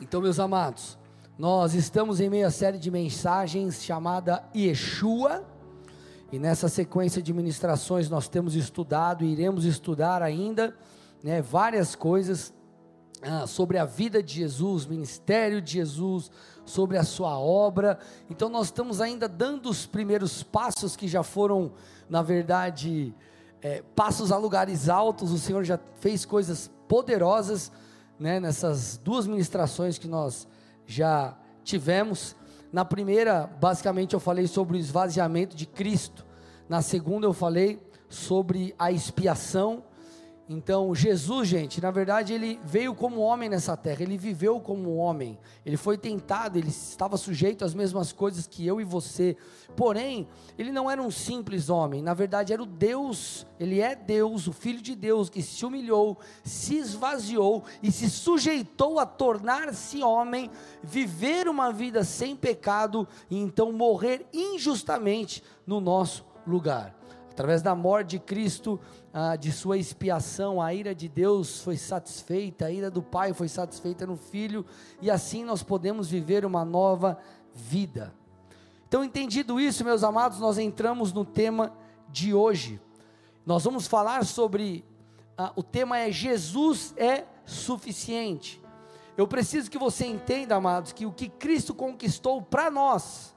Então, meus amados, nós estamos em meio à série de mensagens chamada Yeshua, e nessa sequência de ministrações nós temos estudado e iremos estudar ainda né, várias coisas ah, sobre a vida de Jesus, ministério de Jesus, sobre a sua obra. Então nós estamos ainda dando os primeiros passos que já foram, na verdade, é, passos a lugares altos. O Senhor já fez coisas poderosas né, nessas duas ministrações que nós já tivemos. Na primeira, basicamente, eu falei sobre o esvaziamento de Cristo. Na segunda, eu falei sobre a expiação então, Jesus, gente, na verdade, ele veio como homem nessa terra, ele viveu como homem, ele foi tentado, ele estava sujeito às mesmas coisas que eu e você, porém, ele não era um simples homem, na verdade, era o Deus, ele é Deus, o Filho de Deus, que se humilhou, se esvaziou e se sujeitou a tornar-se homem, viver uma vida sem pecado e então morrer injustamente no nosso lugar. Através da morte de Cristo, ah, de sua expiação, a ira de Deus foi satisfeita, a ira do Pai foi satisfeita no Filho, e assim nós podemos viver uma nova vida. Então, entendido isso, meus amados, nós entramos no tema de hoje. Nós vamos falar sobre ah, o tema é Jesus é suficiente. Eu preciso que você entenda, amados, que o que Cristo conquistou para nós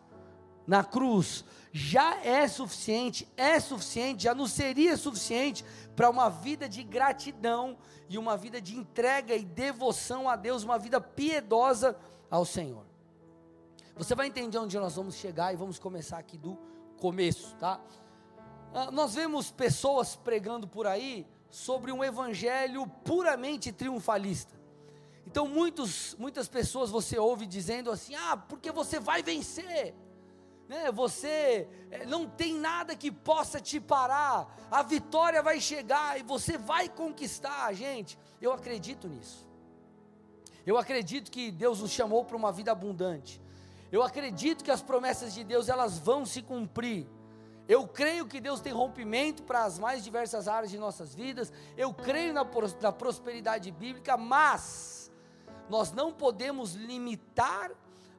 na cruz já é suficiente, é suficiente, já não seria suficiente para uma vida de gratidão e uma vida de entrega e devoção a Deus, uma vida piedosa ao Senhor. Você vai entender onde nós vamos chegar e vamos começar aqui do começo, tá? Ah, nós vemos pessoas pregando por aí sobre um evangelho puramente triunfalista. Então, muitos, muitas pessoas você ouve dizendo assim: ah, porque você vai vencer né? Você é, não tem nada que possa te parar. A vitória vai chegar e você vai conquistar, gente. Eu acredito nisso. Eu acredito que Deus nos chamou para uma vida abundante. Eu acredito que as promessas de Deus elas vão se cumprir. Eu creio que Deus tem rompimento para as mais diversas áreas de nossas vidas. Eu creio na, na prosperidade bíblica, mas nós não podemos limitar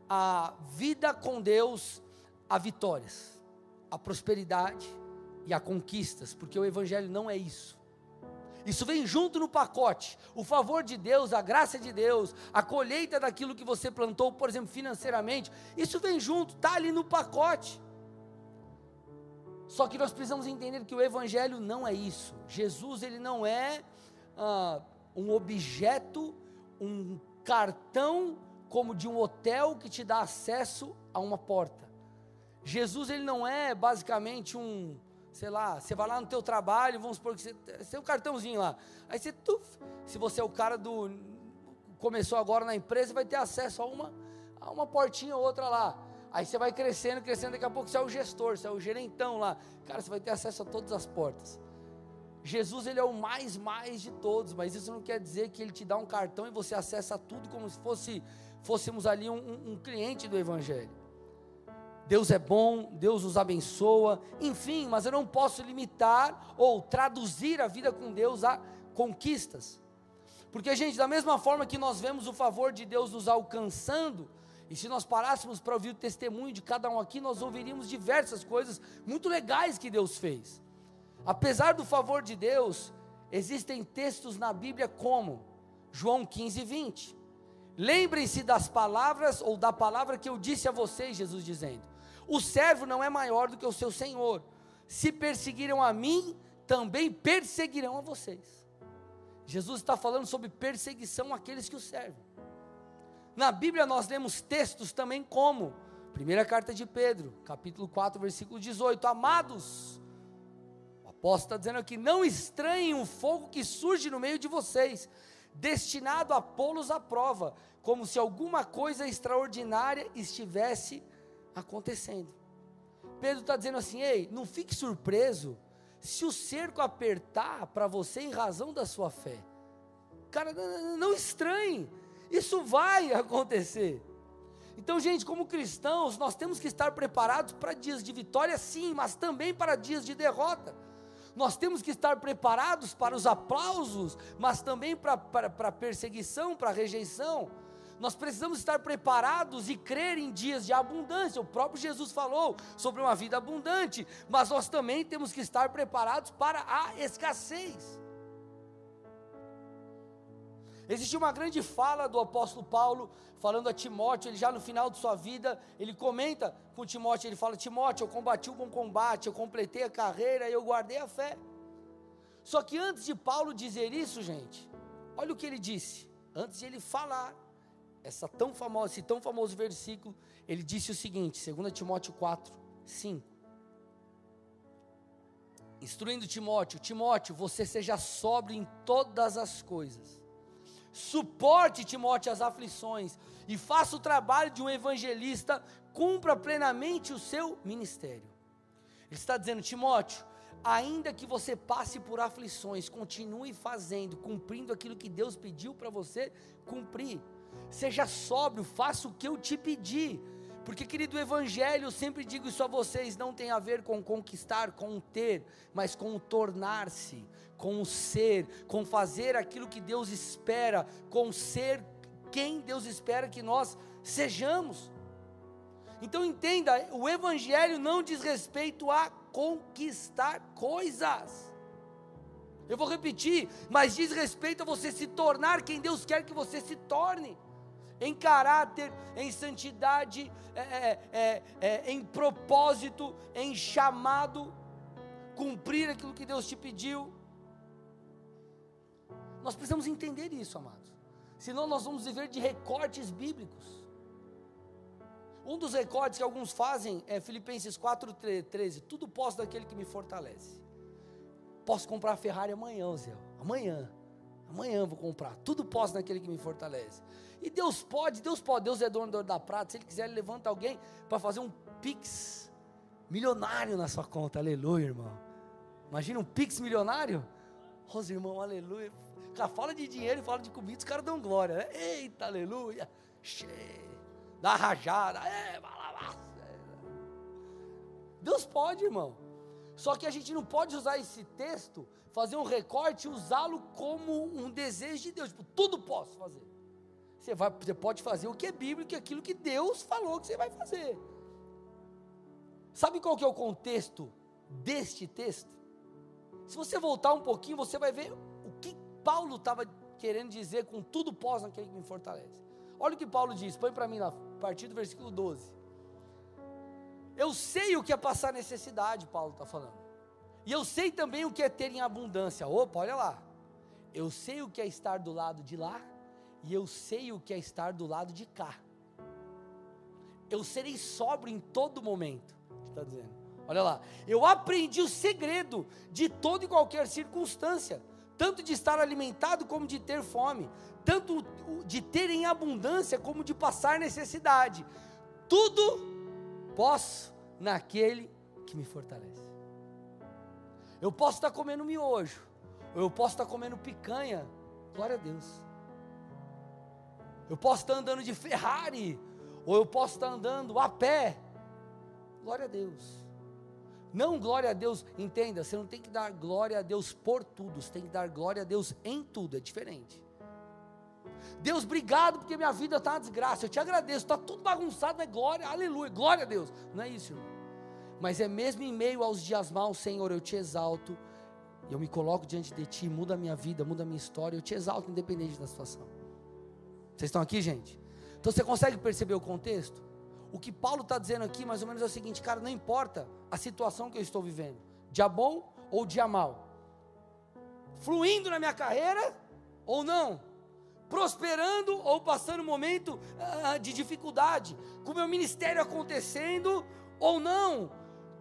a vida com Deus a vitórias, a prosperidade e a conquistas, porque o Evangelho não é isso. Isso vem junto no pacote. O favor de Deus, a graça de Deus, a colheita daquilo que você plantou, por exemplo, financeiramente, isso vem junto, está ali no pacote. Só que nós precisamos entender que o Evangelho não é isso. Jesus, ele não é ah, um objeto, um cartão como de um hotel que te dá acesso a uma porta. Jesus ele não é basicamente um, sei lá, você vai lá no teu trabalho, vamos supor que você, tem um cartãozinho lá. Aí você, tuf, se você é o cara do começou agora na empresa, vai ter acesso a uma a uma portinha ou outra lá. Aí você vai crescendo, crescendo, daqui a pouco você é o gestor, você é o gerentão lá. Cara, você vai ter acesso a todas as portas. Jesus ele é o mais mais de todos, mas isso não quer dizer que ele te dá um cartão e você acessa tudo como se fosse fôssemos ali um, um cliente do evangelho. Deus é bom, Deus nos abençoa, enfim, mas eu não posso limitar ou traduzir a vida com Deus a conquistas. Porque, gente, da mesma forma que nós vemos o favor de Deus nos alcançando, e se nós parássemos para ouvir o testemunho de cada um aqui, nós ouviríamos diversas coisas muito legais que Deus fez. Apesar do favor de Deus, existem textos na Bíblia como João 15, 20. Lembrem-se das palavras ou da palavra que eu disse a vocês, Jesus dizendo: o servo não é maior do que o seu senhor. Se perseguiram a mim, também perseguirão a vocês. Jesus está falando sobre perseguição àqueles que o servem. Na Bíblia nós lemos textos também como Primeira carta de Pedro, capítulo 4, versículo 18. Amados, o apóstolo está dizendo aqui: não estranhem o fogo que surge no meio de vocês, destinado a pô-los à prova, como se alguma coisa extraordinária estivesse acontecendo. Pedro está dizendo assim: ei, não fique surpreso se o cerco apertar para você em razão da sua fé. Cara, não estranhe, isso vai acontecer. Então, gente, como cristãos, nós temos que estar preparados para dias de vitória, sim, mas também para dias de derrota. Nós temos que estar preparados para os aplausos, mas também para, para, para perseguição, para rejeição. Nós precisamos estar preparados e crer em dias de abundância. O próprio Jesus falou sobre uma vida abundante, mas nós também temos que estar preparados para a escassez. Existe uma grande fala do apóstolo Paulo falando a Timóteo, ele já no final de sua vida, ele comenta com Timóteo, ele fala: Timóteo, eu combati o bom combate, eu completei a carreira e eu guardei a fé. Só que antes de Paulo dizer isso, gente, olha o que ele disse, antes de ele falar essa tão famosa, esse tão famoso versículo, ele disse o seguinte, 2 Timóteo 4, 5. Instruindo Timóteo, Timóteo, você seja sóbrio em todas as coisas. Suporte, Timóteo, as aflições e faça o trabalho de um evangelista, cumpra plenamente o seu ministério. Ele está dizendo, Timóteo, ainda que você passe por aflições, continue fazendo, cumprindo aquilo que Deus pediu para você cumprir. Seja sóbrio, faça o que eu te pedi. Porque, querido, o Evangelho, eu sempre digo isso a vocês, não tem a ver com conquistar, com ter, mas com tornar-se, com ser, com fazer aquilo que Deus espera, com ser quem Deus espera que nós sejamos. Então entenda, o Evangelho não diz respeito a conquistar coisas. Eu vou repetir, mas diz respeito a você se tornar quem Deus quer que você se torne em caráter, em santidade, é, é, é, é, em propósito, em chamado, cumprir aquilo que Deus te pediu. Nós precisamos entender isso, amados. Senão nós vamos viver de recortes bíblicos. Um dos recortes que alguns fazem é Filipenses 4,13. Tudo posso daquele que me fortalece. Posso comprar a Ferrari amanhã, Zé. Amanhã. Amanhã vou comprar. Tudo posso naquele que me fortalece. E Deus pode, Deus pode, Deus é dono da prata. Se Ele quiser, Ele levanta alguém para fazer um pix milionário na sua conta. Aleluia, irmão. Imagina um pix milionário? Os irmãos, aleluia. Cara, fala de dinheiro e fala de comida, os caras dão glória. Né? Eita, aleluia. Cheio. Dá rajada. É, Deus pode, irmão. Só que a gente não pode usar esse texto, fazer um recorte e usá-lo como um desejo de Deus. Tipo, tudo posso fazer. Você, vai, você pode fazer o que é bíblico e aquilo que Deus falou que você vai fazer. Sabe qual que é o contexto deste texto? Se você voltar um pouquinho, você vai ver o que Paulo estava querendo dizer com tudo pós naquele que me fortalece. Olha o que Paulo diz, põe para mim lá, a partir do versículo 12. Eu sei o que é passar necessidade, Paulo está falando. E eu sei também o que é ter em abundância. Opa, olha lá. Eu sei o que é estar do lado de lá e eu sei o que é estar do lado de cá. Eu serei sóbrio em todo momento, está dizendo. Olha lá, eu aprendi o segredo de toda e qualquer circunstância, tanto de estar alimentado como de ter fome, tanto de ter em abundância como de passar necessidade. Tudo posso naquele que me fortalece. Eu posso estar comendo miojo, ou eu posso estar comendo picanha, glória a Deus. Eu posso estar andando de Ferrari, ou eu posso estar andando a pé. Glória a Deus. Não glória a Deus, entenda, você não tem que dar glória a Deus por tudo, você tem que dar glória a Deus em tudo, é diferente. Deus, obrigado porque minha vida está uma desgraça. Eu te agradeço, está tudo bagunçado, mas glória, aleluia, glória a Deus. Não é isso, irmão. Mas é mesmo em meio aos dias maus, Senhor, eu te exalto. Eu me coloco diante de ti, muda a minha vida, muda a minha história. Eu te exalto, independente da situação. Vocês estão aqui, gente? Então você consegue perceber o contexto? O que Paulo está dizendo aqui, mais ou menos, é o seguinte: cara, não importa a situação que eu estou vivendo, dia bom ou dia mal, fluindo na minha carreira ou não, prosperando ou passando um momento uh, de dificuldade, com o meu ministério acontecendo ou não,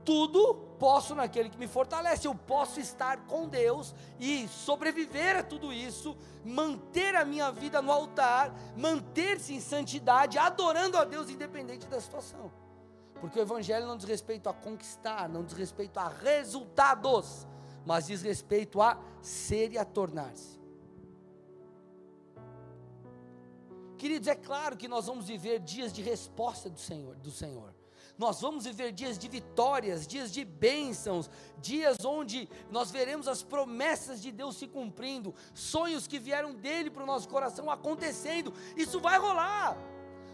tudo posso naquele que me fortalece. Eu posso estar com Deus e sobreviver a tudo isso, manter a minha vida no altar, manter-se em santidade, adorando a Deus independente da situação. Porque o evangelho não diz respeito a conquistar, não diz respeito a resultados, mas diz respeito a ser e a tornar-se. Queridos, é claro que nós vamos viver dias de resposta do Senhor, do Senhor. nós vamos viver dias de vitórias, dias de bênçãos, dias onde nós veremos as promessas de Deus se cumprindo, sonhos que vieram dele para o nosso coração acontecendo. Isso vai rolar.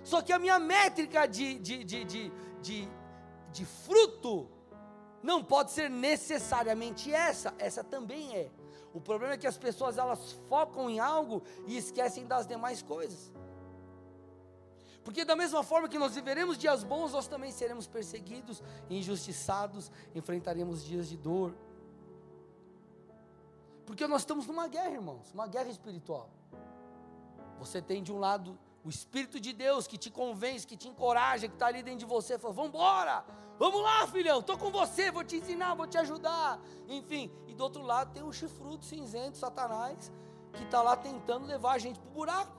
Só que a minha métrica de, de, de, de, de, de fruto não pode ser necessariamente essa, essa também é. O problema é que as pessoas elas focam em algo e esquecem das demais coisas. Porque da mesma forma que nós viveremos dias bons, nós também seremos perseguidos, injustiçados, enfrentaremos dias de dor. Porque nós estamos numa guerra, irmãos, uma guerra espiritual. Você tem de um lado o Espírito de Deus que te convence, que te encoraja, que está ali dentro de você, fala: vamos embora, vamos lá, filhão, estou com você, vou te ensinar, vou te ajudar. Enfim, e do outro lado tem o chifrudo cinzento, Satanás, que está lá tentando levar a gente para o buraco.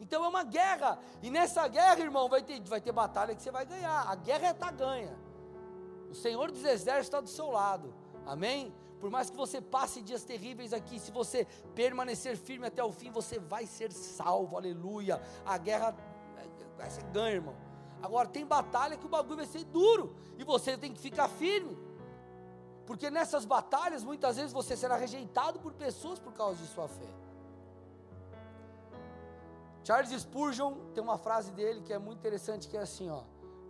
Então é uma guerra, e nessa guerra, irmão, vai ter, vai ter batalha que você vai ganhar. A guerra está ganha. O Senhor dos Exércitos está do seu lado. Amém? Por mais que você passe dias terríveis aqui, se você permanecer firme até o fim, você vai ser salvo. Aleluia. A guerra vai ser ganha, irmão. Agora tem batalha que o bagulho vai ser duro e você tem que ficar firme. Porque nessas batalhas, muitas vezes você será rejeitado por pessoas por causa de sua fé. Charles Spurgeon tem uma frase dele que é muito interessante, que é assim, ó: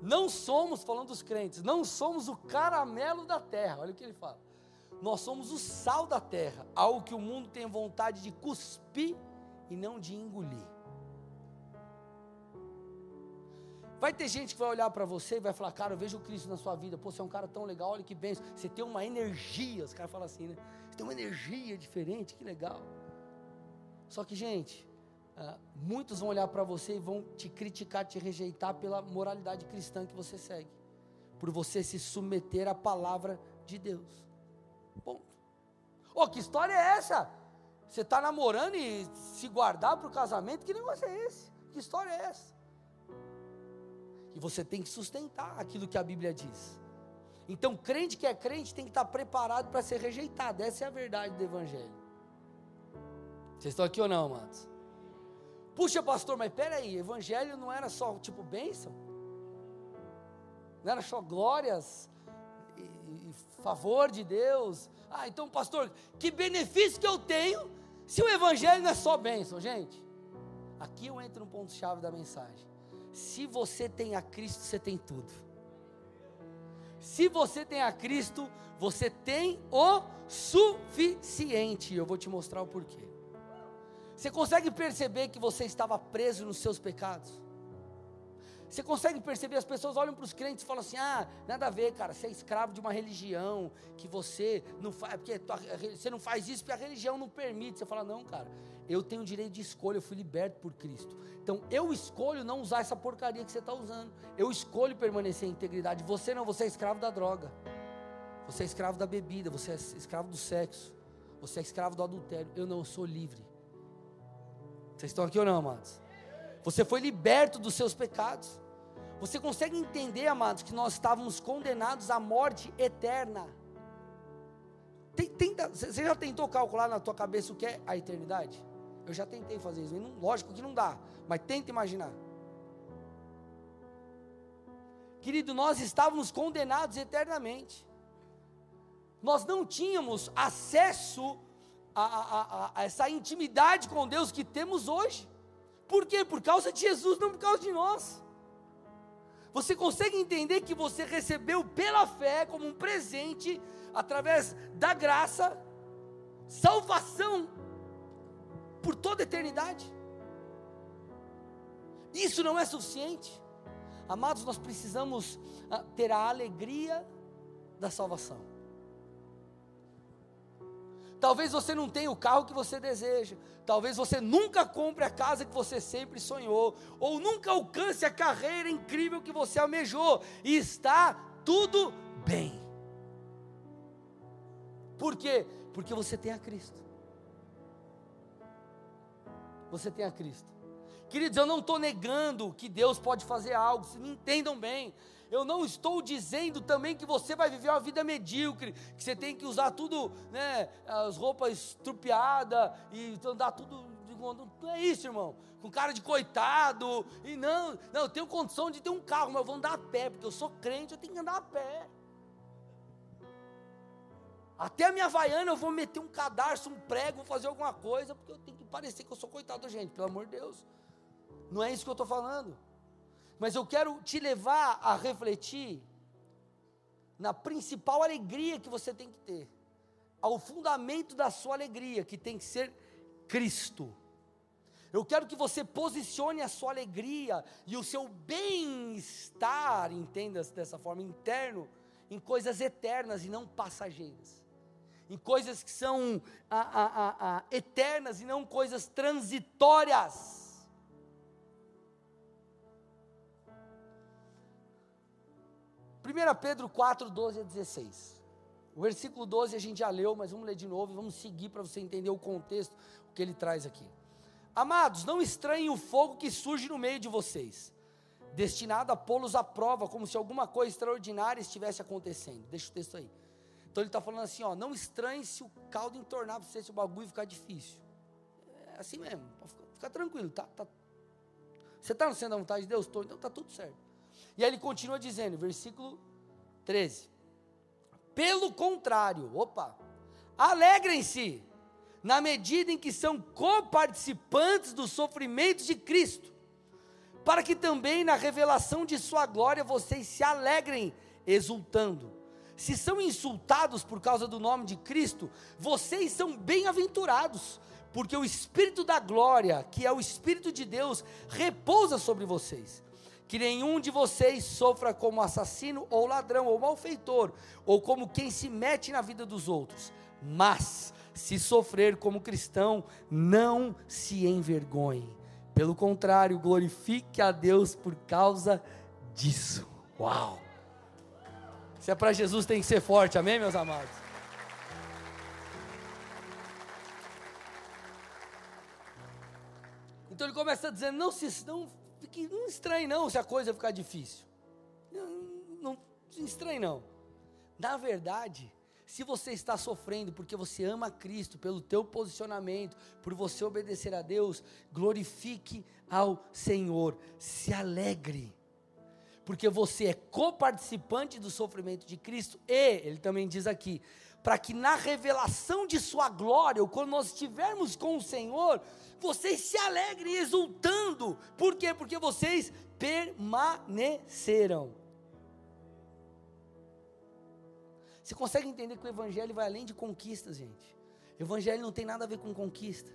Não somos, falando dos crentes, não somos o caramelo da terra. Olha o que ele fala. Nós somos o sal da terra, algo que o mundo tem vontade de cuspir e não de engolir. Vai ter gente que vai olhar para você e vai falar, cara, eu vejo o Cristo na sua vida. Pô, você é um cara tão legal, olha que bem. Você tem uma energia, os caras falam assim, né? Você tem uma energia diferente, que legal. Só que, gente, ah, muitos vão olhar para você e vão te criticar, te rejeitar pela moralidade cristã que você segue, por você se submeter à palavra de Deus. Ponto. Oh, que história é essa? Você está namorando e se guardar para o casamento? Que negócio é esse? Que história é essa? E você tem que sustentar aquilo que a Bíblia diz. Então, crente que é crente tem que estar preparado para ser rejeitado. Essa é a verdade do Evangelho. Vocês estão aqui ou não, amados? Puxa, pastor, mas peraí, evangelho não era só tipo bênção? Não era só glórias e, e favor de Deus? Ah, então, pastor, que benefício que eu tenho se o evangelho não é só bênção, gente? Aqui eu entro no ponto-chave da mensagem. Se você tem a Cristo, você tem tudo. Se você tem a Cristo, você tem o suficiente. Eu vou te mostrar o porquê. Você consegue perceber que você estava preso nos seus pecados? Você consegue perceber, as pessoas olham para os crentes e falam assim: ah, nada a ver, cara, você é escravo de uma religião, que você não faz, porque você não faz isso porque a religião não permite. Você fala, não, cara, eu tenho direito de escolha, eu fui liberto por Cristo. Então eu escolho não usar essa porcaria que você está usando. Eu escolho permanecer em integridade. Você não, você é escravo da droga. Você é escravo da bebida, você é escravo do sexo. Você é escravo do adultério. Eu não, eu sou livre. Vocês estão aqui ou não, amados? Você foi liberto dos seus pecados. Você consegue entender, amados, que nós estávamos condenados à morte eterna. Tenta, você já tentou calcular na tua cabeça o que é a eternidade? Eu já tentei fazer isso. Não, lógico que não dá, mas tenta imaginar. Querido, nós estávamos condenados eternamente. Nós não tínhamos acesso a, a, a, essa intimidade com Deus que temos hoje. Por quê? Por causa de Jesus, não por causa de nós. Você consegue entender que você recebeu pela fé, como um presente, através da graça, salvação por toda a eternidade? Isso não é suficiente. Amados, nós precisamos ah, ter a alegria da salvação. Talvez você não tenha o carro que você deseja. Talvez você nunca compre a casa que você sempre sonhou. Ou nunca alcance a carreira incrível que você almejou. E está tudo bem. Por quê? Porque você tem a Cristo. Você tem a Cristo. Queridos, eu não estou negando que Deus pode fazer algo, se me entendam bem eu não estou dizendo também que você vai viver uma vida medíocre, que você tem que usar tudo, né, as roupas estrupiadas e andar tudo não é isso, irmão. Com cara de coitado, e não, não, eu tenho condição de ter um carro, mas eu vou andar a pé, porque eu sou crente, eu tenho que andar a pé. Até a minha vaiana eu vou meter um cadarço, um prego, vou fazer alguma coisa, porque eu tenho que parecer que eu sou coitado, gente, pelo amor de Deus. Não é isso que eu estou falando. Mas eu quero te levar a refletir na principal alegria que você tem que ter, ao fundamento da sua alegria, que tem que ser Cristo. Eu quero que você posicione a sua alegria e o seu bem-estar, entenda-se dessa forma, interno, em coisas eternas e não passageiras. Em coisas que são a, a, a, eternas e não coisas transitórias. 1 Pedro 4, 12 a 16. O versículo 12 a gente já leu, mas vamos ler de novo e vamos seguir para você entender o contexto, o que ele traz aqui. Amados, não estranhem o fogo que surge no meio de vocês, destinado a pô-los à prova, como se alguma coisa extraordinária estivesse acontecendo. Deixa o texto aí. Então ele está falando assim: ó, não estranhe se o caldo entornar para você, se o bagulho ficar difícil. É assim mesmo, fica, fica tranquilo, tá, tá. Você está centro da vontade de Deus? Estou, então está tudo certo. E aí ele continua dizendo, versículo 13: Pelo contrário, opa, alegrem-se na medida em que são coparticipantes dos sofrimentos de Cristo, para que também na revelação de Sua glória vocês se alegrem, exultando. Se são insultados por causa do nome de Cristo, vocês são bem-aventurados, porque o Espírito da glória, que é o Espírito de Deus, repousa sobre vocês que nenhum de vocês sofra como assassino ou ladrão ou malfeitor, ou como quem se mete na vida dos outros, mas se sofrer como cristão, não se envergonhe. Pelo contrário, glorifique a Deus por causa disso. Uau! Se é para Jesus, tem que ser forte, amém, meus amados? Então ele começa dizendo: não se não fique, não estranhe não se a coisa ficar difícil. Não, não estranhe não. Na verdade, se você está sofrendo porque você ama Cristo, pelo teu posicionamento, por você obedecer a Deus, glorifique ao Senhor, se alegre. Porque você é coparticipante do sofrimento de Cristo e, ele também diz aqui, para que na revelação de Sua glória, ou quando nós estivermos com o Senhor, vocês se alegrem exultando. Por quê? Porque vocês permaneceram. Você consegue entender que o Evangelho vai além de conquistas, gente? O Evangelho não tem nada a ver com conquista.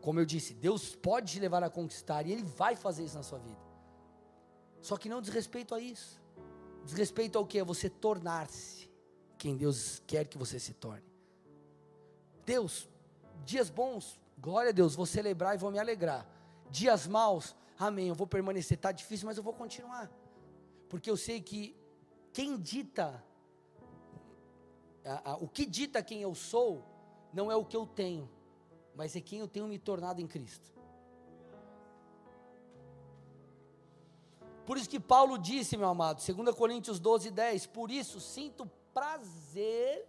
Como eu disse, Deus pode te levar a conquistar e Ele vai fazer isso na sua vida. Só que não diz respeito a isso. Diz respeito ao que? É você tornar-se quem Deus quer que você se torne. Deus, dias bons, glória a Deus, vou celebrar e vou me alegrar. Dias maus, amém, eu vou permanecer. Está difícil, mas eu vou continuar. Porque eu sei que quem dita, a, a, o que dita quem eu sou, não é o que eu tenho, mas é quem eu tenho me tornado em Cristo. Por isso que Paulo disse, meu amado, 2 Coríntios 12, 10, por isso sinto prazer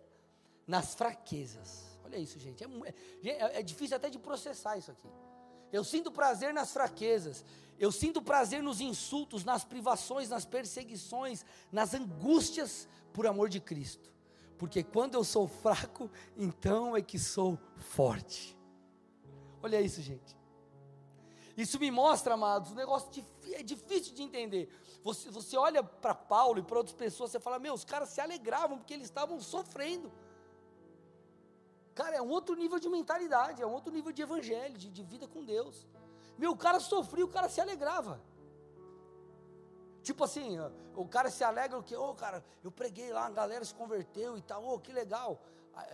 nas fraquezas. Olha isso, gente. É, é, é difícil até de processar isso aqui. Eu sinto prazer nas fraquezas. Eu sinto prazer nos insultos, nas privações, nas perseguições, nas angústias por amor de Cristo. Porque quando eu sou fraco, então é que sou forte. Olha isso, gente. Isso me mostra, amados, um negócio é difícil de entender. Você, você olha para Paulo e para outras pessoas, você fala, meu, os caras se alegravam porque eles estavam sofrendo. Cara, é um outro nível de mentalidade, é um outro nível de evangelho, de, de vida com Deus. Meu, o cara sofria, o cara se alegrava. Tipo assim, o cara se alegra o que? Ô, oh, cara, eu preguei lá, a galera se converteu e tal, ô, oh, que legal.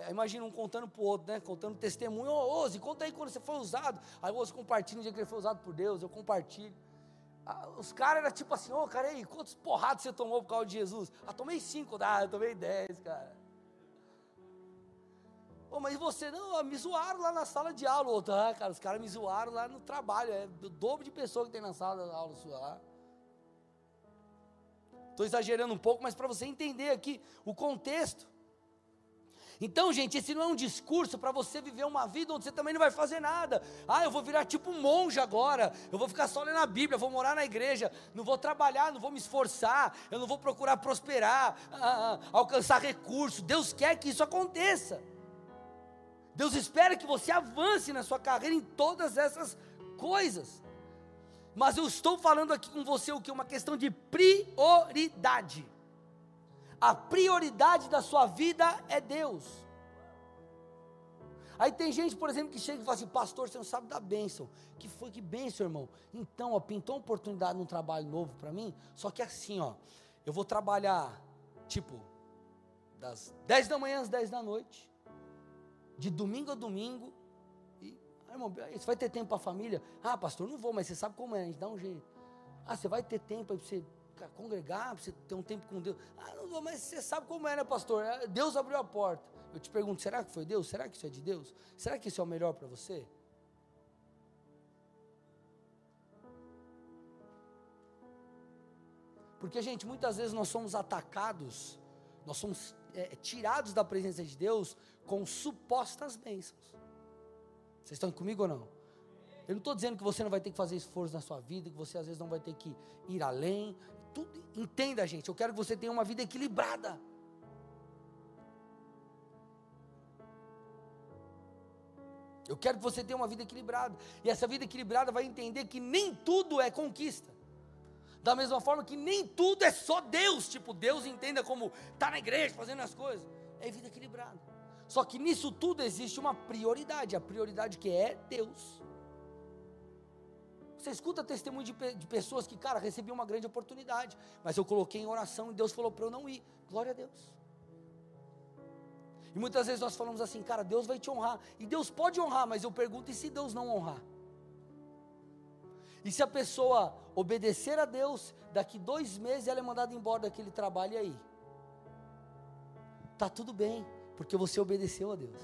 Imagina um contando para o outro, né? Contando testemunho. Ô, Ose, conta aí quando você foi usado. Aí o Ose compartilha no dia que ele foi usado por Deus, eu compartilho. Ah, os caras eram tipo assim, ô, oh, cara, aí, quantos porradas você tomou por causa de Jesus? Ah, tomei cinco, ah, eu tomei dez, cara. Ô, oh, mas você, não, me zoaram lá na sala de aula. Outro, ah, cara, os caras me zoaram lá no trabalho. É o dobro de pessoa que tem na sala de aula sua lá. Estou exagerando um pouco, mas para você entender aqui o contexto. Então, gente, esse não é um discurso para você viver uma vida onde você também não vai fazer nada. Ah, eu vou virar tipo um monge agora. Eu vou ficar só lendo a Bíblia, vou morar na igreja, não vou trabalhar, não vou me esforçar, eu não vou procurar prosperar, ah, ah, alcançar recursos. Deus quer que isso aconteça. Deus espera que você avance na sua carreira em todas essas coisas. Mas eu estou falando aqui com você o que? Uma questão de prioridade. A prioridade da sua vida é Deus. Aí tem gente, por exemplo, que chega e fala assim: Pastor, você não sabe da bênção. Que foi que bênção, irmão? Então, ó, pintou uma oportunidade num trabalho novo para mim. Só que assim, ó, eu vou trabalhar, tipo, das 10 da manhã às 10 da noite, de domingo a domingo. E, ah, irmão, você vai ter tempo para a família? Ah, pastor, não vou, mas você sabe como é, a gente dá um jeito. Ah, você vai ter tempo para você congregar, para você ter um tempo com Deus. Ah, não mas você sabe como é, né, pastor? É, Deus abriu a porta. Eu te pergunto, será que foi Deus? Será que isso é de Deus? Será que isso é o melhor para você? Porque, gente, muitas vezes nós somos atacados, nós somos é, tirados da presença de Deus com supostas bênçãos. Vocês estão comigo ou não? Eu não estou dizendo que você não vai ter que fazer esforço na sua vida, que você às vezes não vai ter que ir além. Tudo, entenda, gente. Eu quero que você tenha uma vida equilibrada. Eu quero que você tenha uma vida equilibrada. E essa vida equilibrada vai entender que nem tudo é conquista. Da mesma forma que nem tudo é só Deus. Tipo, Deus entenda como está na igreja fazendo as coisas. É vida equilibrada. Só que nisso tudo existe uma prioridade. A prioridade que é Deus. Você escuta testemunho de, de pessoas que, cara, recebi uma grande oportunidade, mas eu coloquei em oração e Deus falou para eu não ir. Glória a Deus. E muitas vezes nós falamos assim, cara, Deus vai te honrar. E Deus pode honrar, mas eu pergunto, e se Deus não honrar? E se a pessoa obedecer a Deus, daqui dois meses ela é mandada embora daquele trabalho, e aí? Tá tudo bem, porque você obedeceu a Deus.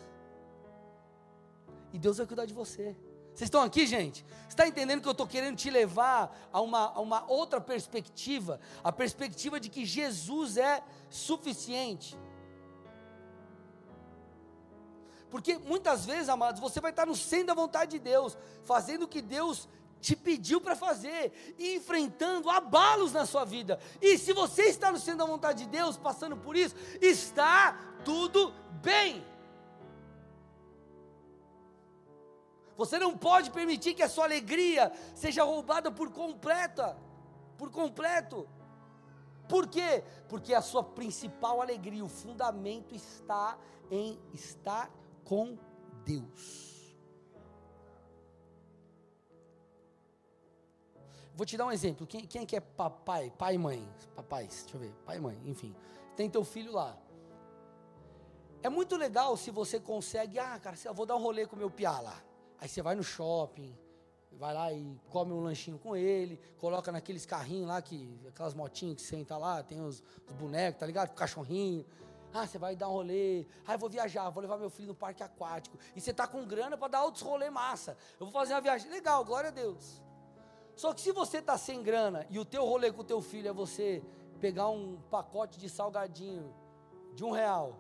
E Deus vai cuidar de você. Vocês estão aqui, gente? Está entendendo que eu estou querendo te levar a uma, a uma outra perspectiva? A perspectiva de que Jesus é suficiente. Porque muitas vezes, amados, você vai estar no centro da vontade de Deus, fazendo o que Deus te pediu para fazer, e enfrentando abalos na sua vida. E se você está no centro da vontade de Deus, passando por isso, está tudo bem. Você não pode permitir que a sua alegria seja roubada por completa, por completo. Por quê? Porque a sua principal alegria, o fundamento está em estar com Deus. Vou te dar um exemplo. Quem, quem é que é papai, pai e mãe? Papais, deixa eu ver, pai e mãe, enfim. Tem teu filho lá. É muito legal se você consegue, ah, cara, eu vou dar um rolê com meu piá lá. Aí você vai no shopping, vai lá e come um lanchinho com ele, coloca naqueles carrinhos lá, que, aquelas motinhas que senta lá, tem os, os bonecos, tá ligado? O cachorrinho. Ah, você vai dar um rolê. Ah, eu vou viajar, vou levar meu filho no parque aquático. E você tá com grana para dar outros rolês massa. Eu vou fazer uma viagem. Legal, glória a Deus. Só que se você tá sem grana e o teu rolê com o teu filho é você pegar um pacote de salgadinho de um real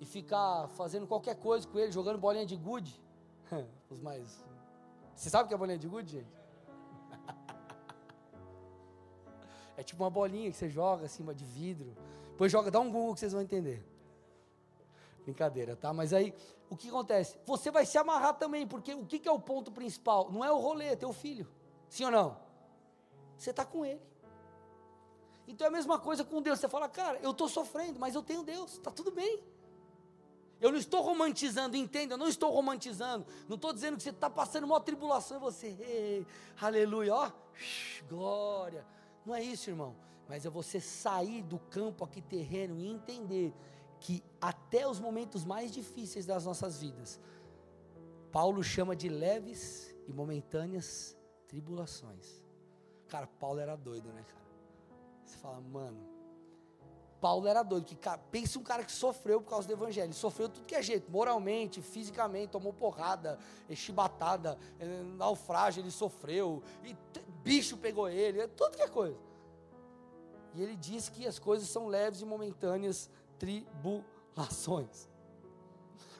e ficar fazendo qualquer coisa com ele, jogando bolinha de gude, Os mais. Você sabe o que é bolinha de gude, gente? é tipo uma bolinha que você joga acima de vidro. Depois joga, dá um Google que vocês vão entender. Brincadeira, tá? Mas aí, o que acontece? Você vai se amarrar também, porque o que, é o ponto principal? Não é o rolê, é teu filho. Sim ou não? Você está com ele. Então é a mesma coisa com Deus. Você fala, cara, eu estou sofrendo, mas eu tenho Deus, está tudo bem. Eu não estou romantizando, entenda, eu não estou romantizando. Não estou dizendo que você está passando uma tribulação e você, ei, aleluia, ó, glória. Não é isso, irmão. Mas é você sair do campo aqui terreno e entender que até os momentos mais difíceis das nossas vidas, Paulo chama de leves e momentâneas tribulações. Cara, Paulo era doido, né, cara? Você fala, mano, Paulo era doido, que pensa um cara que sofreu por causa do evangelho, ele sofreu tudo que é jeito, moralmente, fisicamente, tomou porrada, chibatada, eh, naufrágio ele sofreu, e bicho pegou ele, tudo que é coisa. E ele diz que as coisas são leves e momentâneas tribulações.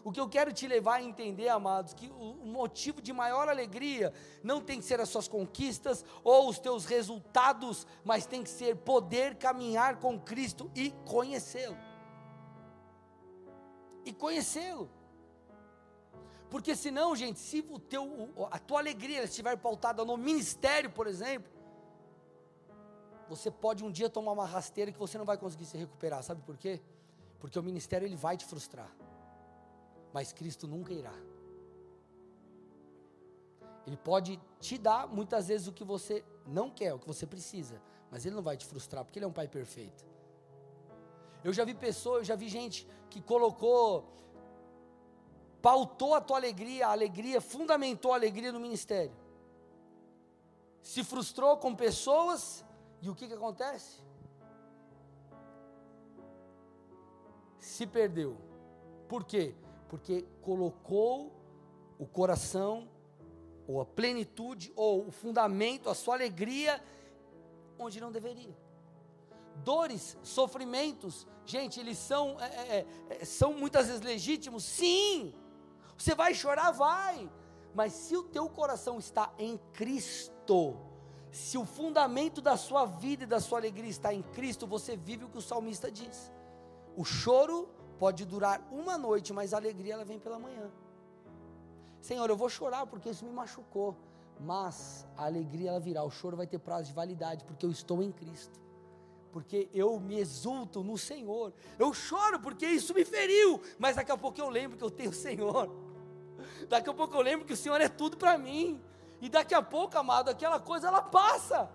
O que eu quero te levar a entender, amados, que o motivo de maior alegria não tem que ser as suas conquistas ou os teus resultados, mas tem que ser poder caminhar com Cristo e conhecê-lo. E conhecê-lo. Porque senão, gente, se o teu, a tua alegria estiver pautada no ministério, por exemplo, você pode um dia tomar uma rasteira que você não vai conseguir se recuperar. Sabe por quê? Porque o ministério ele vai te frustrar. Mas Cristo nunca irá. Ele pode te dar muitas vezes o que você não quer, o que você precisa, mas ele não vai te frustrar, porque ele é um pai perfeito. Eu já vi pessoas, eu já vi gente que colocou pautou a tua alegria, a alegria, fundamentou a alegria no ministério. Se frustrou com pessoas, e o que, que acontece? Se perdeu. Por quê? Porque colocou o coração, ou a plenitude, ou o fundamento, a sua alegria, onde não deveria. Dores, sofrimentos, gente, eles são, é, é, é são muitas vezes legítimos, sim. Você vai chorar? Vai. Mas se o teu coração está em Cristo, se o fundamento da sua vida e da sua alegria está em Cristo, você vive o que o salmista diz. O choro pode durar uma noite, mas a alegria ela vem pela manhã. Senhor, eu vou chorar porque isso me machucou, mas a alegria ela virá, o choro vai ter prazo de validade, porque eu estou em Cristo. Porque eu me exulto no Senhor. Eu choro porque isso me feriu, mas daqui a pouco eu lembro que eu tenho o Senhor. Daqui a pouco eu lembro que o Senhor é tudo para mim. E daqui a pouco, amado, aquela coisa ela passa.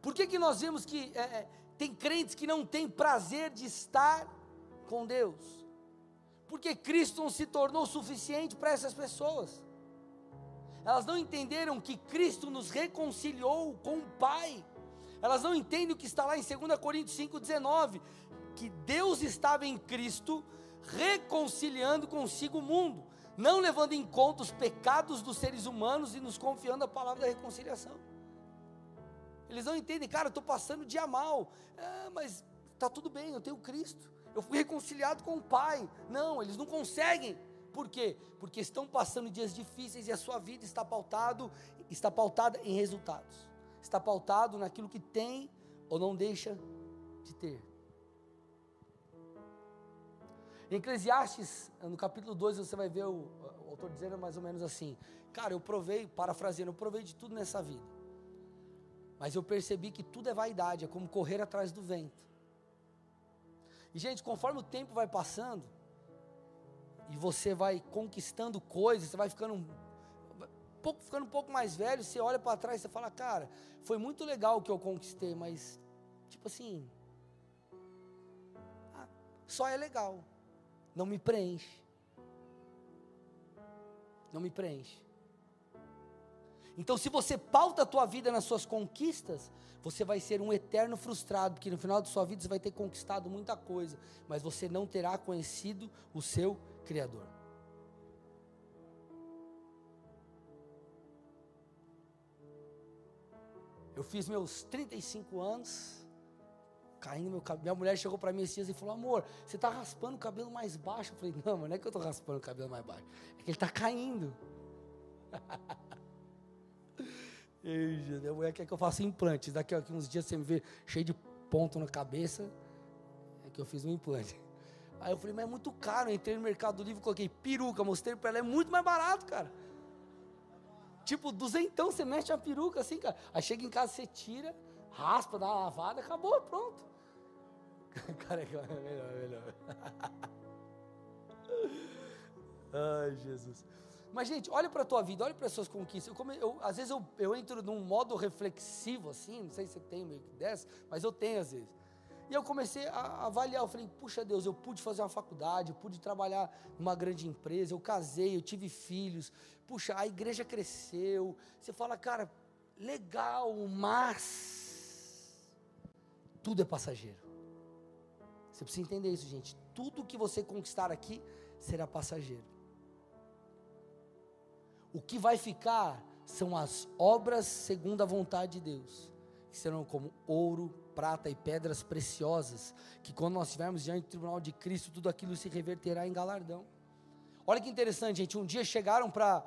Por que, que nós vemos que é, é, tem crentes que não têm prazer de estar com Deus? Porque Cristo não se tornou suficiente para essas pessoas. Elas não entenderam que Cristo nos reconciliou com o Pai. Elas não entendem o que está lá em 2 Coríntios 5,19: que Deus estava em Cristo reconciliando consigo o mundo, não levando em conta os pecados dos seres humanos e nos confiando a palavra da reconciliação. Eles não entendem, cara, eu estou passando dia mal, é, mas está tudo bem, eu tenho Cristo, eu fui reconciliado com o Pai. Não, eles não conseguem. Por quê? Porque estão passando dias difíceis e a sua vida está pautado, está pautada em resultados. Está pautado naquilo que tem ou não deixa de ter. Em Eclesiastes, no capítulo 2, você vai ver o, o autor dizendo mais ou menos assim: Cara, eu provei, parafraseando, eu provei de tudo nessa vida. Mas eu percebi que tudo é vaidade, é como correr atrás do vento. E, gente, conforme o tempo vai passando, e você vai conquistando coisas, você vai ficando um pouco, ficando um pouco mais velho, você olha para trás e fala, cara, foi muito legal o que eu conquistei, mas, tipo assim, ah, só é legal não me preenche. Não me preenche. Então, se você pauta a tua vida nas suas conquistas, você vai ser um eterno frustrado, porque no final da sua vida você vai ter conquistado muita coisa, mas você não terá conhecido o seu Criador. Eu fiz meus 35 anos, caindo meu cabelo. Minha mulher chegou para mim esses dias e falou: Amor, você está raspando o cabelo mais baixo? Eu falei: Não, mas não é que eu estou raspando o cabelo mais baixo, é que ele está caindo. Minha mulher quer que eu faça implantes. Daqui a uns dias você me vê cheio de ponto na cabeça, é que eu fiz um implante. Aí eu falei, mas é muito caro. Eu entrei no Mercado Livre, coloquei peruca, mostrei para ela, é muito mais barato, cara. Tipo, duzentão, você mexe a peruca assim, cara. Aí chega em casa, você tira, raspa, dá uma lavada, acabou, pronto. Careca é melhor, é melhor. Ai, Jesus. Mas, gente, olha para a tua vida, olha para as suas conquistas. Eu, eu, às vezes eu, eu entro num modo reflexivo, assim, não sei se você tem meio que dessa, mas eu tenho às vezes. E eu comecei a avaliar, eu falei, puxa Deus, eu pude fazer uma faculdade, eu pude trabalhar numa grande empresa, eu casei, eu tive filhos, puxa, a igreja cresceu. Você fala, cara, legal, mas tudo é passageiro. Você precisa entender isso, gente. Tudo que você conquistar aqui será passageiro. O que vai ficar são as obras segundo a vontade de Deus, que serão como ouro, prata e pedras preciosas, que quando nós estivermos diante do tribunal de Cristo, tudo aquilo se reverterá em galardão. Olha que interessante, gente. Um dia chegaram para.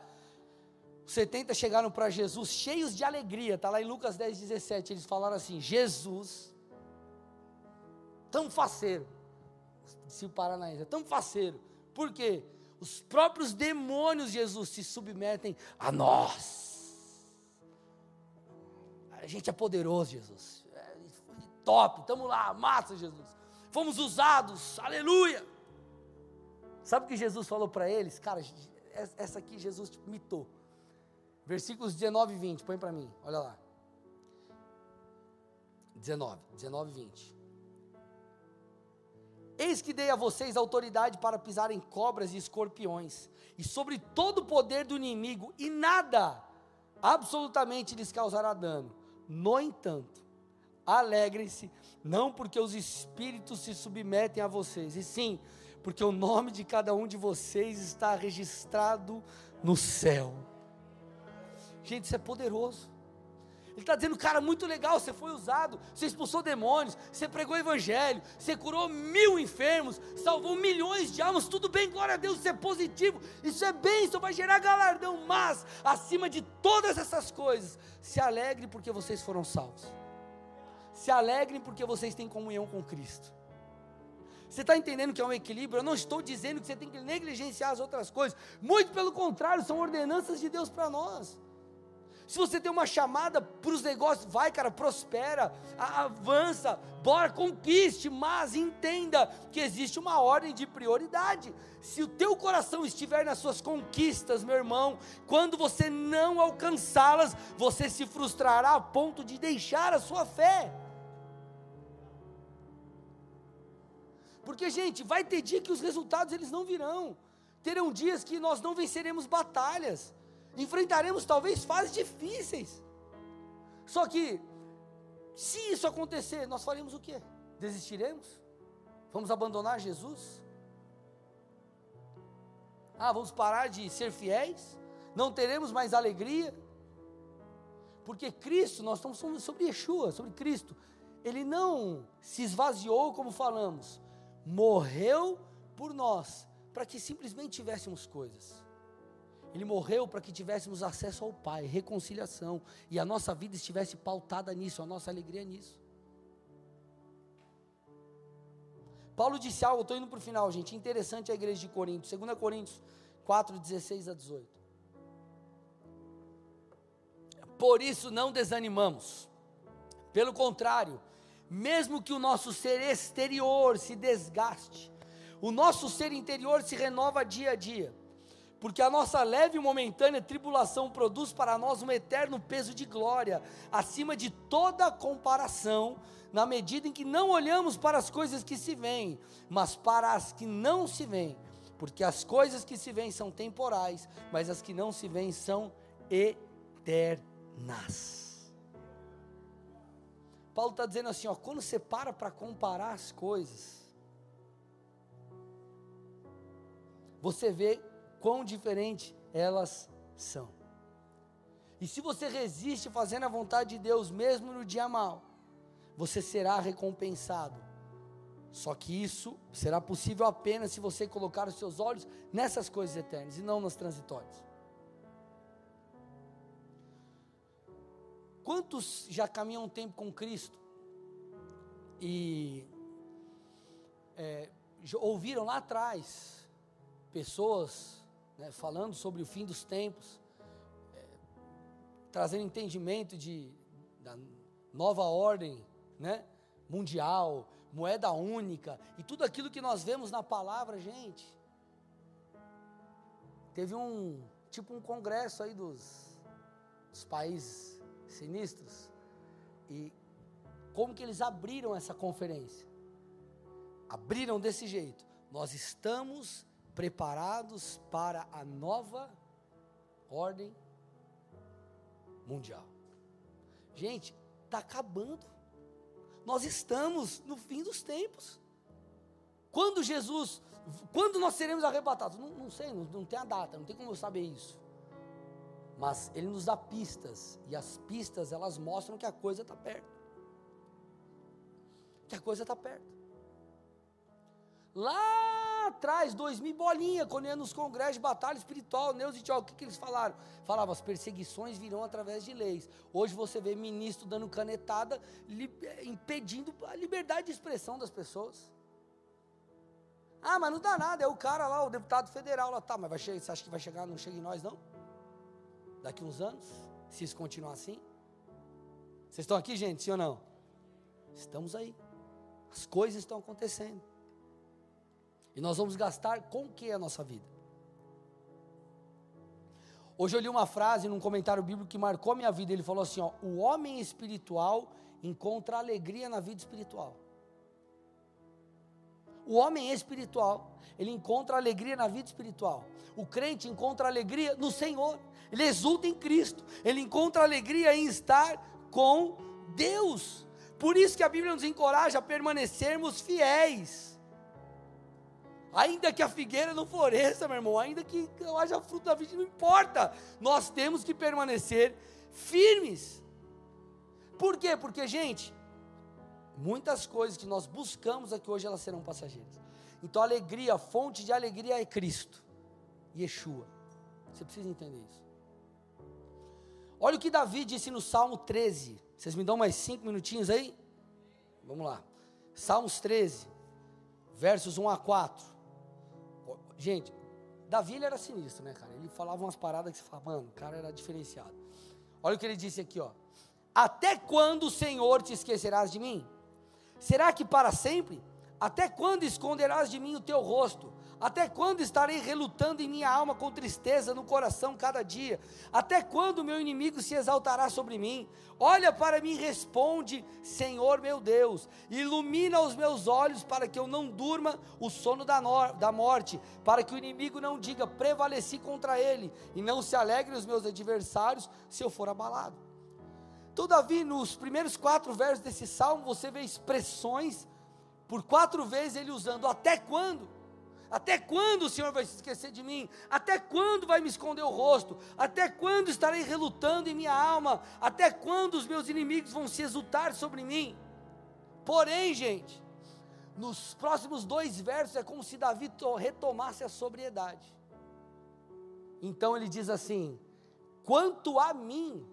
Os 70 chegaram para Jesus cheios de alegria, está lá em Lucas 10, 17. Eles falaram assim: Jesus, tão faceiro, se paranaense, é tão faceiro, por quê? Os próprios demônios, Jesus, se submetem a nós. A gente é poderoso, Jesus. É, top, estamos lá, massa, Jesus. Fomos usados, aleluia. Sabe o que Jesus falou para eles? Cara, essa aqui Jesus tipo, mitou. Versículos 19 e 20, põe para mim, olha lá. 19, 19 e 20. Eis que dei a vocês autoridade para pisarem cobras e escorpiões, e sobre todo o poder do inimigo, e nada, absolutamente lhes causará dano. No entanto, alegrem-se, não porque os espíritos se submetem a vocês, e sim porque o nome de cada um de vocês está registrado no céu. Gente, isso é poderoso. Ele está dizendo, cara, muito legal, você foi usado, você expulsou demônios, você pregou o evangelho, você curou mil enfermos, salvou milhões de almas, tudo bem, glória a Deus, isso é positivo, isso é bênção, vai gerar galardão, mas, acima de todas essas coisas, se alegre porque vocês foram salvos, se alegrem porque vocês têm comunhão com Cristo. Você está entendendo que é um equilíbrio? Eu não estou dizendo que você tem que negligenciar as outras coisas. Muito pelo contrário, são ordenanças de Deus para nós. Se você tem uma chamada para os negócios, vai, cara, prospera, avança, bora, conquiste, mas entenda que existe uma ordem de prioridade. Se o teu coração estiver nas suas conquistas, meu irmão, quando você não alcançá-las, você se frustrará a ponto de deixar a sua fé. Porque, gente, vai ter dia que os resultados eles não virão. Terão dias que nós não venceremos batalhas. Enfrentaremos talvez fases difíceis. Só que, se isso acontecer, nós faremos o quê? Desistiremos? Vamos abandonar Jesus? Ah, vamos parar de ser fiéis? Não teremos mais alegria? Porque Cristo, nós estamos sobre Yeshua, sobre Cristo. Ele não se esvaziou como falamos, morreu por nós, para que simplesmente tivéssemos coisas. Ele morreu para que tivéssemos acesso ao Pai, reconciliação, e a nossa vida estivesse pautada nisso, a nossa alegria nisso. Paulo disse algo, estou indo para o final, gente, interessante a igreja de Corinto, 2 Coríntios 4, 16 a 18. Por isso não desanimamos, pelo contrário, mesmo que o nosso ser exterior se desgaste, o nosso ser interior se renova dia a dia, porque a nossa leve e momentânea tribulação produz para nós um eterno peso de glória, acima de toda comparação, na medida em que não olhamos para as coisas que se veem, mas para as que não se veem, porque as coisas que se veem são temporais, mas as que não se veem são eternas. Paulo está dizendo assim: ó, quando você para para comparar as coisas, você vê quão diferente elas são. E se você resiste fazendo a vontade de Deus, mesmo no dia mal, você será recompensado. Só que isso será possível apenas se você colocar os seus olhos nessas coisas eternas e não nas transitórias. Quantos já caminham um tempo com Cristo e é, ouviram lá atrás pessoas né, falando sobre o fim dos tempos, é, trazendo entendimento de, da nova ordem né, mundial, moeda única e tudo aquilo que nós vemos na palavra, gente. Teve um tipo um congresso aí dos, dos países sinistros. E como que eles abriram essa conferência? Abriram desse jeito. Nós estamos preparados para a nova ordem mundial. Gente, está acabando. Nós estamos no fim dos tempos. Quando Jesus, quando nós seremos arrebatados? Não, não sei, não, não tem a data, não tem como eu saber isso. Mas ele nos dá pistas, e as pistas elas mostram que a coisa está perto. que a coisa está perto. Lá atrás, 2000 bolinha, quando ia nos congressos de batalha espiritual, Neus e Tiago, o que, que eles falaram? Falavam, as perseguições virão através de leis. Hoje você vê ministro dando canetada, li, impedindo a liberdade de expressão das pessoas. Ah, mas não dá nada, é o cara lá, o deputado federal lá, tá, mas vai chegar, você acha que vai chegar, não chega em nós não? Daqui uns anos, se isso continuar assim? Vocês estão aqui, gente, sim ou não? Estamos aí. As coisas estão acontecendo. E nós vamos gastar com o que a nossa vida? Hoje eu li uma frase num comentário bíblico que marcou minha vida. Ele falou assim: ó, o homem espiritual encontra alegria na vida espiritual. O homem espiritual, ele encontra alegria na vida espiritual. O crente encontra alegria no Senhor. Ele exulta em Cristo. Ele encontra alegria em estar com Deus. Por isso que a Bíblia nos encoraja a permanecermos fiéis Ainda que a figueira não floresça, meu irmão, ainda que haja fruto da vida, não importa. Nós temos que permanecer firmes. Por quê? Porque, gente, muitas coisas que nós buscamos aqui hoje, elas serão passageiras. Então, a alegria, a fonte de alegria é Cristo, Yeshua. Você precisa entender isso. Olha o que Davi disse no Salmo 13. Vocês me dão mais cinco minutinhos aí? Vamos lá. Salmos 13, versos 1 a 4. Gente, Davi ele era sinistro, né, cara? Ele falava umas paradas que você fala, mano, o cara era diferenciado. Olha o que ele disse aqui, ó. Até quando, Senhor, te esquecerás de mim? Será que para sempre? Até quando esconderás de mim o teu rosto? Até quando estarei relutando em minha alma com tristeza no coração cada dia? Até quando meu inimigo se exaltará sobre mim? Olha para mim e responde, Senhor meu Deus, ilumina os meus olhos para que eu não durma o sono da, da morte, para que o inimigo não diga, prevaleci contra ele, e não se alegre os meus adversários se eu for abalado. Todavia, nos primeiros quatro versos desse salmo, você vê expressões, por quatro vezes ele usando até quando? Até quando o Senhor vai se esquecer de mim? Até quando vai me esconder o rosto? Até quando estarei relutando em minha alma? Até quando os meus inimigos vão se exultar sobre mim? Porém, gente, nos próximos dois versos é como se Davi retomasse a sobriedade. Então ele diz assim: quanto a mim,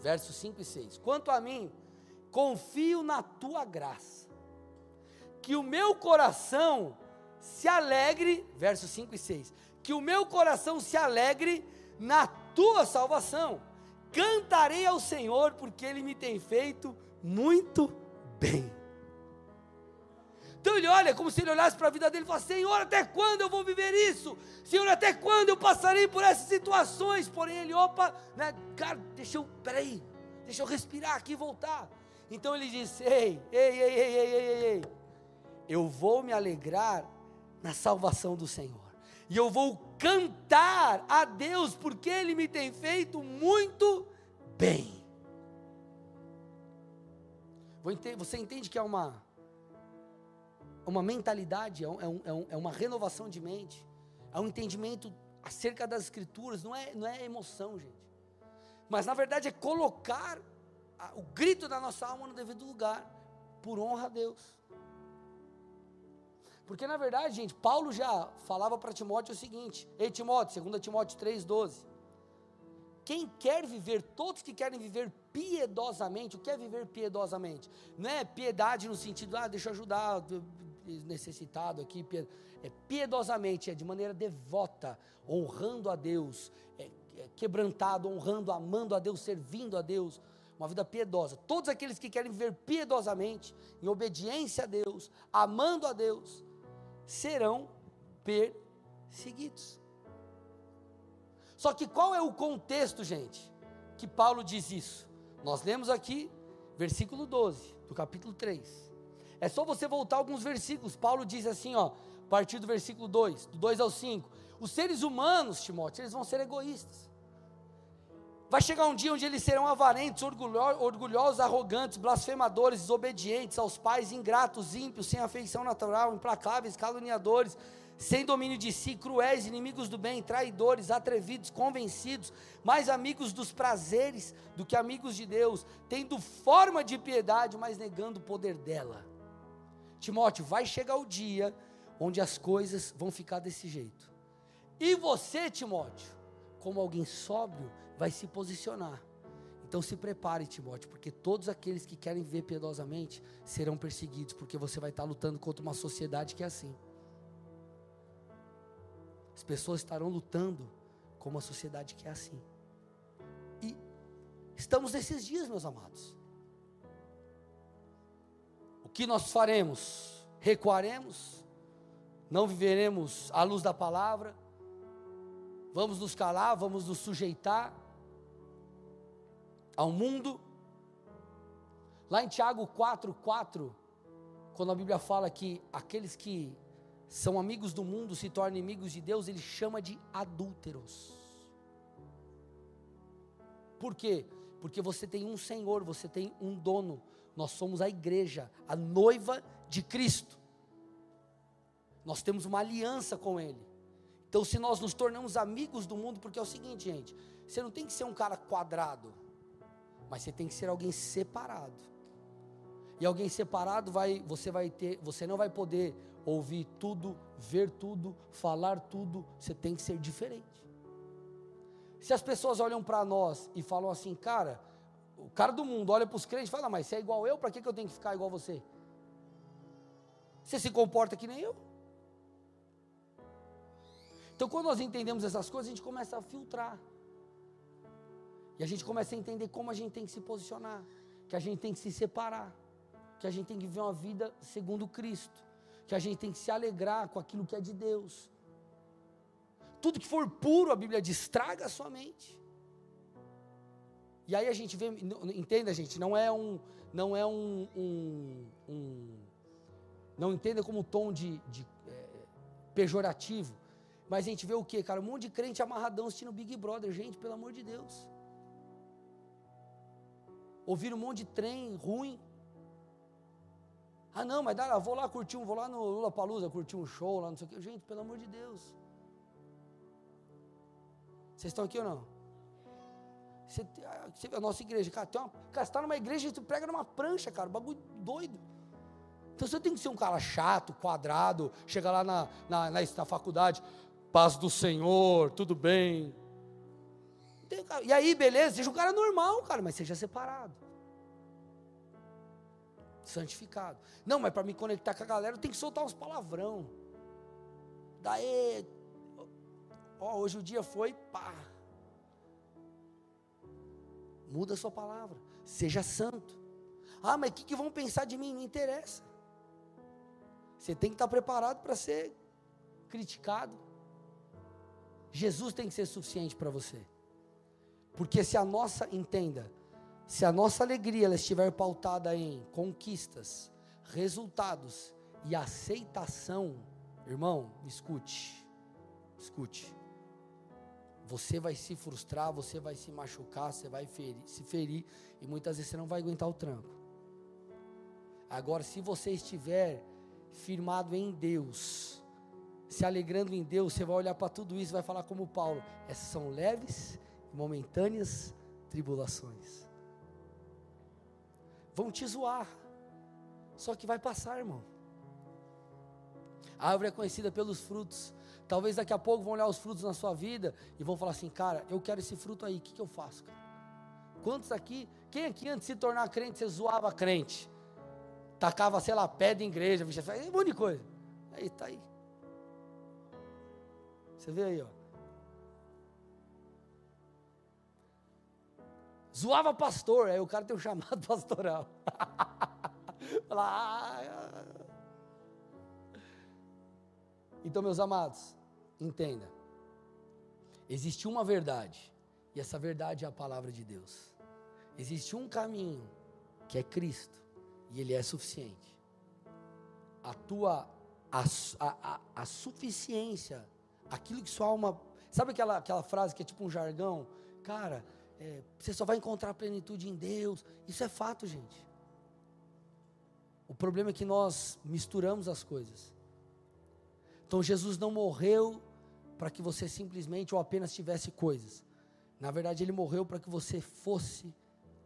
versos 5 e 6, quanto a mim, confio na tua graça que o meu coração se alegre, versos 5 e 6, que o meu coração se alegre na tua salvação. Cantarei ao Senhor, porque Ele me tem feito muito bem. Então ele olha como se ele olhasse para a vida dele e falasse: Senhor, até quando eu vou viver isso? Senhor, até quando eu passarei por essas situações? Porém, ele, opa, né, cara, deixa eu, peraí, deixa eu respirar aqui e voltar. Então ele diz: Ei, ei, ei, ei, ei, ei, ei, ei eu vou me alegrar na salvação do Senhor. E eu vou cantar a Deus, porque Ele me tem feito muito bem. Você entende que é uma, uma mentalidade, é, um, é, um, é uma renovação de mente, é um entendimento acerca das Escrituras, não é, não é emoção, gente. Mas na verdade é colocar o grito da nossa alma no devido lugar, por honra a Deus. Porque na verdade, gente, Paulo já falava para Timóteo o seguinte: Ei Timóteo, 2 Timóteo 3,12. Quem quer viver, todos que querem viver piedosamente, o que é viver piedosamente? Não é piedade no sentido, ah, deixa eu ajudar necessitado aqui, é piedosamente, é de maneira devota, honrando a Deus, é, é quebrantado, honrando, amando a Deus, servindo a Deus, uma vida piedosa. Todos aqueles que querem viver piedosamente, em obediência a Deus, amando a Deus, serão perseguidos. Só que qual é o contexto, gente, que Paulo diz isso? Nós lemos aqui, versículo 12, do capítulo 3. É só você voltar alguns versículos. Paulo diz assim, ó, a partir do versículo 2, do 2 ao 5. Os seres humanos, Timóteo, eles vão ser egoístas. Vai chegar um dia onde eles serão avarentos, orgulhosos, arrogantes, blasfemadores, desobedientes aos pais, ingratos, ímpios, sem afeição natural, implacáveis, caluniadores, sem domínio de si, cruéis, inimigos do bem, traidores, atrevidos, convencidos, mais amigos dos prazeres do que amigos de Deus, tendo forma de piedade, mas negando o poder dela. Timóteo, vai chegar o dia onde as coisas vão ficar desse jeito. E você, Timóteo, como alguém sóbrio, vai se posicionar. Então se prepare, Timóteo, porque todos aqueles que querem viver piedosamente serão perseguidos, porque você vai estar lutando contra uma sociedade que é assim. As pessoas estarão lutando com uma sociedade que é assim. E estamos nesses dias, meus amados. O que nós faremos? Recuaremos? Não viveremos à luz da palavra? Vamos nos calar? Vamos nos sujeitar ao mundo? Lá em Tiago 4, 4, quando a Bíblia fala que aqueles que são amigos do mundo se tornam inimigos de Deus, ele chama de adúlteros. Por quê? Porque você tem um Senhor, você tem um dono. Nós somos a igreja, a noiva de Cristo. Nós temos uma aliança com Ele. Então, se nós nos tornamos amigos do mundo, porque é o seguinte, gente: você não tem que ser um cara quadrado, mas você tem que ser alguém separado. E alguém separado vai, você vai ter, você não vai poder ouvir tudo, ver tudo, falar tudo, você tem que ser diferente. Se as pessoas olham para nós e falam assim, cara, o cara do mundo olha para os crentes e fala, mas você é igual eu, para que, que eu tenho que ficar igual você? Você se comporta que nem eu. Então, quando nós entendemos essas coisas, a gente começa a filtrar. E a gente começa a entender como a gente tem que se posicionar, que a gente tem que se separar, que a gente tem que viver uma vida segundo Cristo, que a gente tem que se alegrar com aquilo que é de Deus, tudo que for puro, a Bíblia diz, a sua mente. E aí a gente vê, entenda gente, não é um, não é um, um, um não entenda como tom de, de é, pejorativo, mas a gente vê o que, cara? Um monte de crente amarradão assistindo Big Brother, gente, pelo amor de Deus. Ouvir um monte de trem ruim. Ah, não, mas dá, vou lá curtir um, vou lá no Lula Palusa curtir um show lá, não sei o que. Gente, pelo amor de Deus. Vocês estão aqui ou não? Você, você, a nossa igreja, cara, tem uma, cara, você está numa igreja e tu prega numa prancha, cara, bagulho doido. Então você tem que ser um cara chato, quadrado, chegar lá na, na, na, na faculdade, paz do Senhor, tudo bem. E aí, beleza, seja um cara normal, cara, mas seja separado. Santificado. Não, mas para me conectar com a galera, eu tenho que soltar uns palavrão. Daí, Ó, hoje o dia foi, pá. Muda a sua palavra. Seja santo. Ah, mas o que, que vão pensar de mim? Não interessa. Você tem que estar preparado para ser criticado. Jesus tem que ser suficiente para você. Porque se a nossa, entenda, se a nossa alegria ela estiver pautada em conquistas, resultados e aceitação, irmão, escute, escute. Você vai se frustrar, você vai se machucar, você vai ferir, se ferir e muitas vezes você não vai aguentar o tranco. Agora, se você estiver firmado em Deus, se alegrando em Deus, você vai olhar para tudo isso e vai falar como Paulo: essas são leves momentâneas tribulações. Vão te zoar, só que vai passar, irmão. A árvore é conhecida pelos frutos. Talvez daqui a pouco vão olhar os frutos na sua vida e vão falar assim, cara, eu quero esse fruto aí, o que, que eu faço, cara? Quantos aqui, quem aqui antes de se tornar crente, você zoava crente? Tacava, sei lá, pedra em igreja, um monte de coisa. Aí, tá aí. Você vê aí, ó. Zoava pastor, aí o cara tem um chamado pastoral. Então, meus amados, Entenda. Existe uma verdade, e essa verdade é a palavra de Deus. Existe um caminho, que é Cristo, e Ele é suficiente. A tua, a, a, a suficiência, aquilo que sua alma. Sabe aquela, aquela frase que é tipo um jargão? Cara, é, você só vai encontrar plenitude em Deus. Isso é fato, gente. O problema é que nós misturamos as coisas. Então Jesus não morreu para que você simplesmente ou apenas tivesse coisas. Na verdade, ele morreu para que você fosse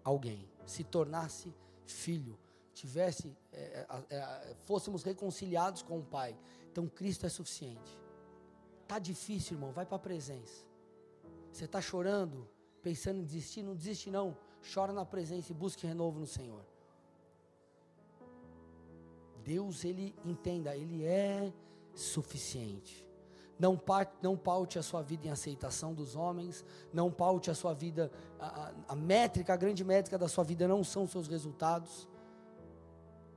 alguém, se tornasse filho, tivesse, é, é, é, fôssemos reconciliados com o Pai. Então Cristo é suficiente. Tá difícil, irmão, vai para a presença. Você está chorando, pensando em desistir, não desiste não. Chora na presença e busque renovo no Senhor. Deus, ele entenda, ele é suficiente. Não, não paute a sua vida em aceitação dos homens, não paute a sua vida, a, a, métrica, a grande métrica da sua vida não são seus resultados.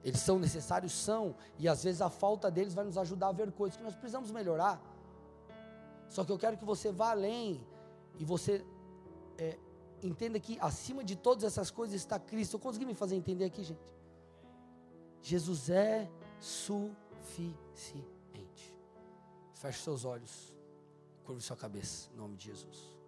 Eles são necessários? São, e às vezes a falta deles vai nos ajudar a ver coisas que nós precisamos melhorar. Só que eu quero que você vá além e você entenda que acima de todas essas coisas está Cristo. Consegui me fazer entender aqui, gente? Jesus é suficiente. Feche seus olhos, curve sua cabeça, em nome de Jesus.